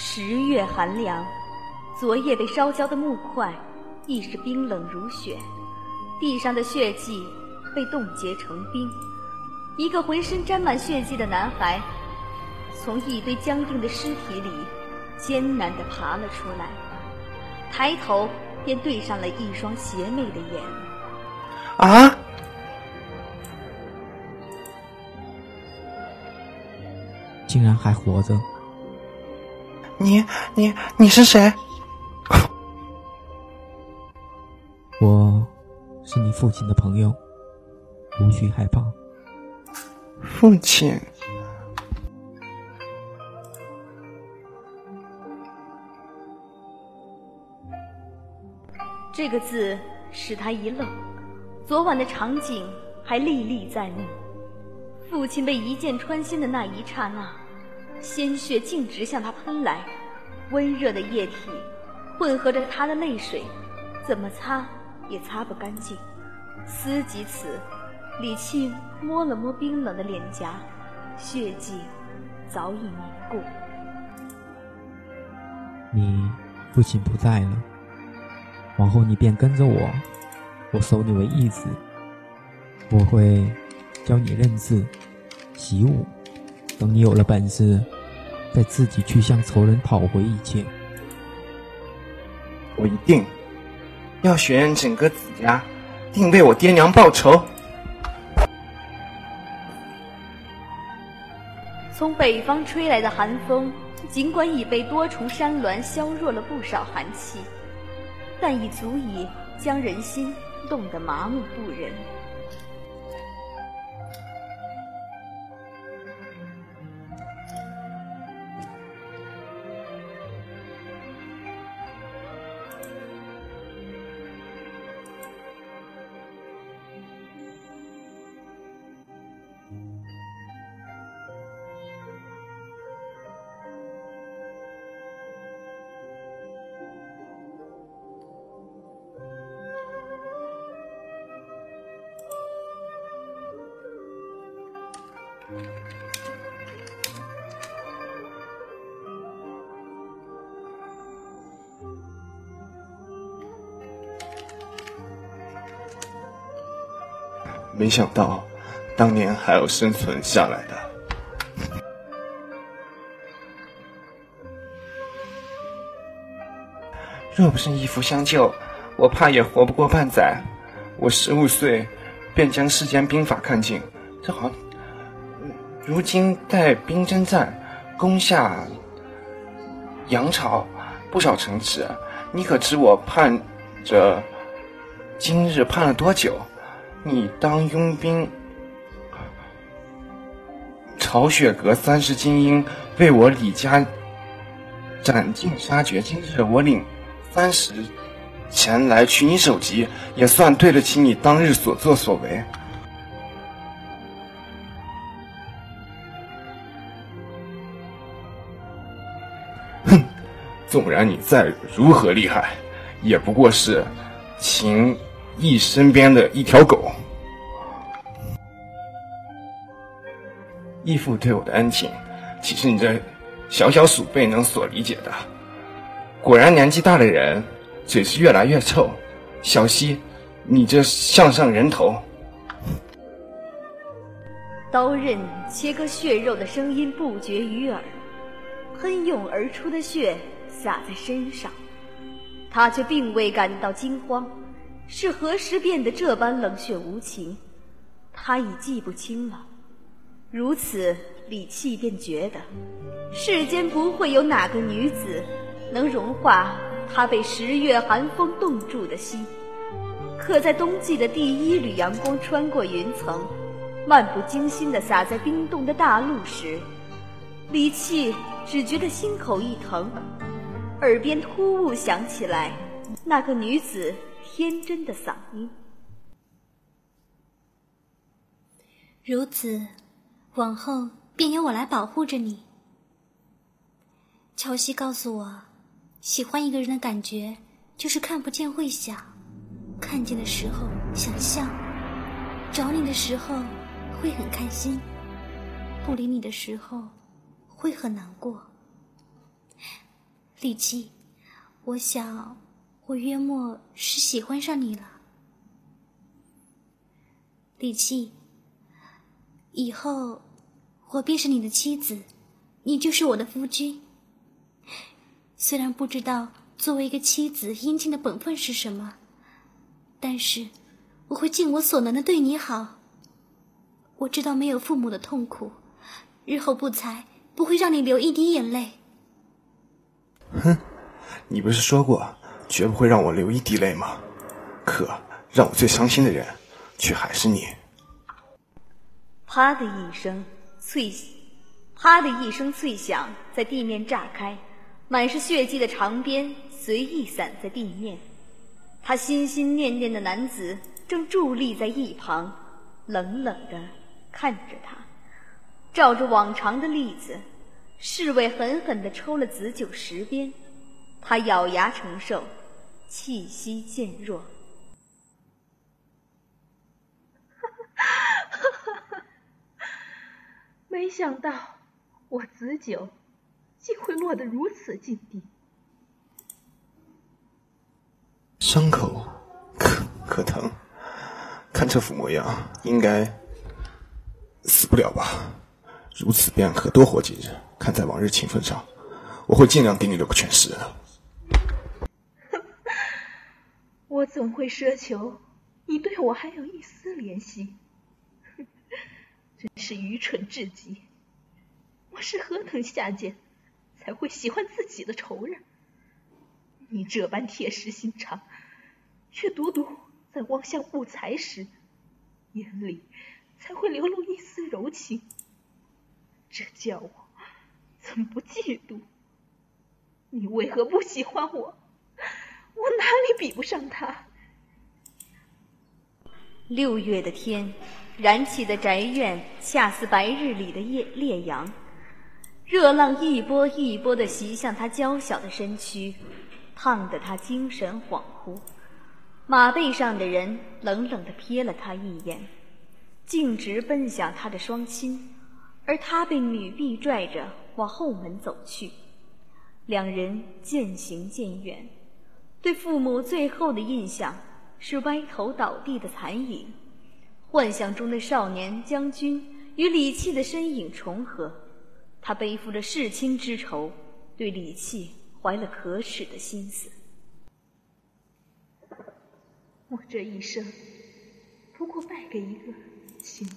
十月寒凉，昨夜被烧焦的木块亦是冰冷如雪，地上的血迹被冻结成冰。一个浑身沾满血迹的男孩，从一堆僵硬的尸体里艰难地爬了出来，抬头便对上了一双邪魅的眼。啊！竟然还活着！你你你是谁？我是你父亲的朋友，无需害怕。父亲，这个字使他一愣，昨晚的场景还历历在目。父亲被一箭穿心的那一刹那。鲜血径直向他喷来，温热的液体混合着他的泪水，怎么擦也擦不干净。思及此，李沁摸了摸冰冷的脸颊，血迹早已凝固。你父亲不在了，往后你便跟着我，我收你为义子，我会教你认字、习武。等你有了本事，再自己去向仇人讨回一切。我一定要血染整个子家，定为我爹娘报仇。从北方吹来的寒风，尽管已被多重山峦削弱了不少寒气，但已足以将人心冻得麻木不仁。没想到，当年还有生存下来的。若不是义父相救，我怕也活不过半载。我十五岁便将世间兵法看尽，这好像，如今带兵征战，攻下杨朝不少城池。你可知我盼着今日盼了多久？你当佣兵，曹雪阁三十精英为我李家斩尽杀绝。今日我领三十前来取你首级，也算对得起你当日所作所为。纵然你再如何厉害，也不过是秦。义身边的一条狗，义父对我的恩情，岂是你这小小鼠辈能所理解的？果然年纪大的人，嘴是越来越臭。小溪，你这项上人头，刀刃切割血肉的声音不绝于耳，喷涌而出的血洒在身上，他却并未感到惊慌。是何时变得这般冷血无情？他已记不清了。如此，李器便觉得，世间不会有哪个女子能融化他被十月寒风冻住的心。可在冬季的第一缕阳光穿过云层，漫不经心地洒在冰冻的大陆时，李器只觉得心口一疼，耳边突兀响起来那个女子。天真的嗓音。如此，往后便由我来保护着你。乔西告诉我，喜欢一个人的感觉就是看不见会想，看见的时候想笑，找你的时候会很开心，不理你的时候会很难过。李七，我想我约莫是喜欢上你了。李七，以后我便是你的妻子，你就是我的夫君。虽然不知道作为一个妻子应尽的本分是什么，但是我会尽我所能的对你好。我知道没有父母的痛苦，日后不才不会让你流一滴眼泪。你不是说过绝不会让我流一滴泪吗？可让我最伤心的人。却还是你。啪的一声脆，啪的一声脆响，在地面炸开，满是血迹的长鞭随意散在地面。他心心念念的男子正伫立在一旁，冷冷的看着他。照着往常的例子，侍卫狠狠的抽了子九十鞭，他咬牙承受，气息渐弱。没想到我子九竟会落得如此境地，伤口可可疼，看这副模样，应该死不了吧？如此便可多活几日。看在往日情分上，我会尽量给你留个全尸的。我怎会奢求你对我还有一丝怜惜？真是愚蠢至极！我是何等下贱，才会喜欢自己的仇人？你这般铁石心肠，却独独在望向不才时，眼里才会流露一丝柔情。这叫我怎不嫉妒？你为何不喜欢我？我哪里比不上他？六月的天。燃起的宅院，恰似白日里的烈烈阳，热浪一波一波的袭向他娇小的身躯，烫得他精神恍惚。马背上的人冷冷的瞥了他一眼，径直奔向他的双亲，而他被女婢拽着往后门走去。两人渐行渐远，对父母最后的印象是歪头倒地的残影。幻想中的少年将军与李器的身影重合，他背负着弑亲之仇，对李器怀了可耻的心思。我这一生不过败给一个情。